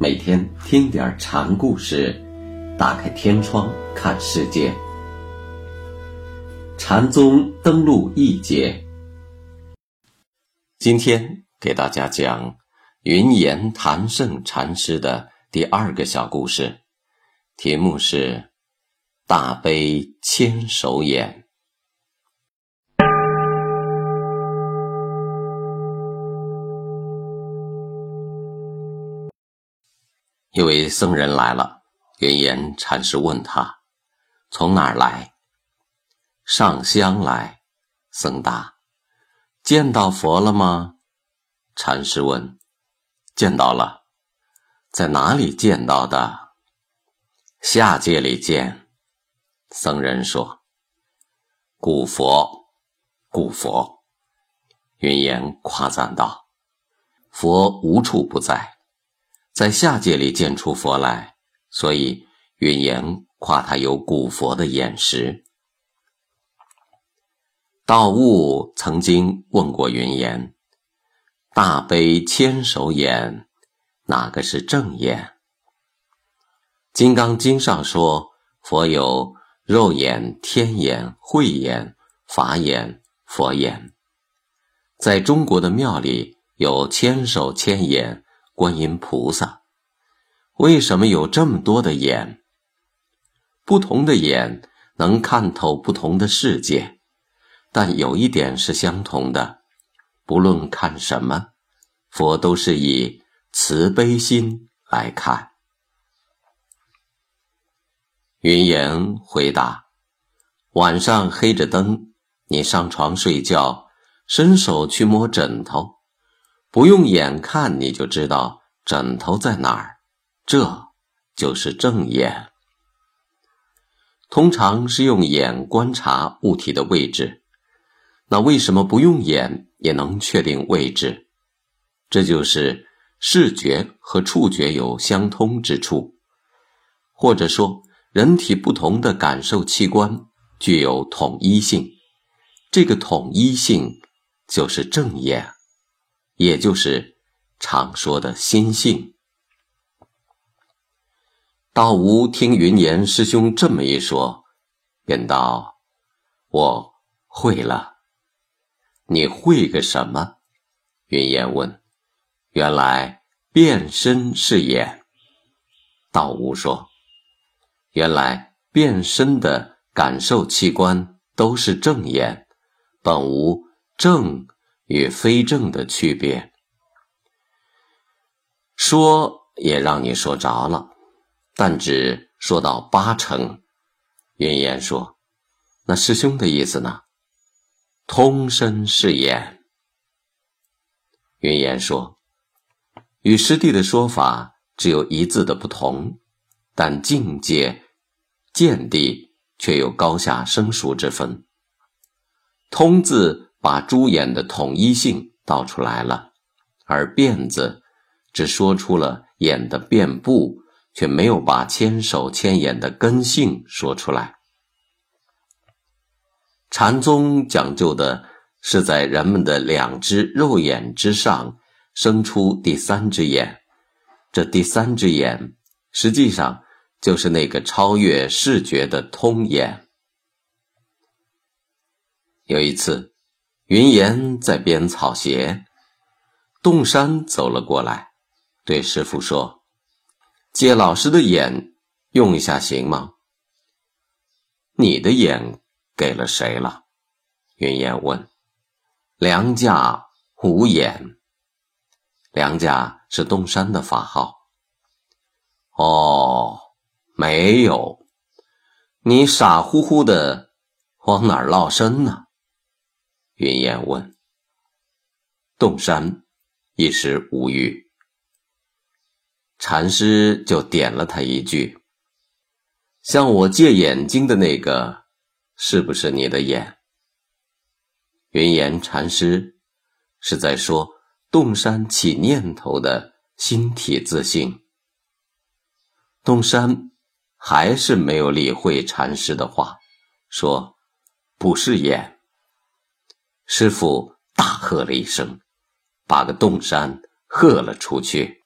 每天听点禅故事，打开天窗看世界。禅宗登陆一节，今天给大家讲云岩谭胜禅师的第二个小故事，题目是“大悲千手眼”。一位僧人来了，云岩禅师问他：“从哪儿来？”“上香来。”僧答。“见到佛了吗？”禅师问。“见到了。”“在哪里见到的？”“下界里见。”僧人说。“古佛，古佛。”云岩夸赞道：“佛无处不在。”在下界里见出佛来，所以云岩夸他有古佛的眼识。道悟曾经问过云岩：“大悲千手眼，哪个是正眼？”《金刚经》上说，佛有肉眼、天眼、慧眼、法眼、佛眼。在中国的庙里有千手千眼。观音菩萨为什么有这么多的眼？不同的眼能看透不同的世界，但有一点是相同的：不论看什么，佛都是以慈悲心来看。云岩回答：“晚上黑着灯，你上床睡觉，伸手去摸枕头。”不用眼看，你就知道枕头在哪儿，这就是正眼。通常是用眼观察物体的位置，那为什么不用眼也能确定位置？这就是视觉和触觉有相通之处，或者说人体不同的感受器官具有统一性，这个统一性就是正眼。也就是常说的心性。道无听云岩师兄这么一说，便道：“我会了。”你会个什么？云岩问。原来变身是眼。道无说：“原来变身的感受器官都是正眼，本无正。”与非正的区别，说也让你说着了，但只说到八成。云岩说：“那师兄的意思呢？”通身是眼。云岩说：“与师弟的说法只有一字的不同，但境界、见地却有高下生疏之分。通字。”把猪眼的统一性道出来了，而辫子只说出了眼的遍布，却没有把千手千眼的根性说出来。禅宗讲究的是在人们的两只肉眼之上生出第三只眼，这第三只眼实际上就是那个超越视觉的通眼。有一次。云岩在编草鞋，洞山走了过来，对师傅说：“借老师的眼用一下行吗？”“你的眼给了谁了？”云岩问。“梁家无眼。”“梁家是洞山的法号。”“哦，没有，你傻乎乎的往哪儿落身呢？”云岩问：“洞山一时无语，禅师就点了他一句：‘向我借眼睛的那个，是不是你的眼？’云岩禅师是在说洞山起念头的心体自性。洞山还是没有理会禅师的话，说：‘不是眼。’”师傅大喝了一声，把个洞山喝了出去。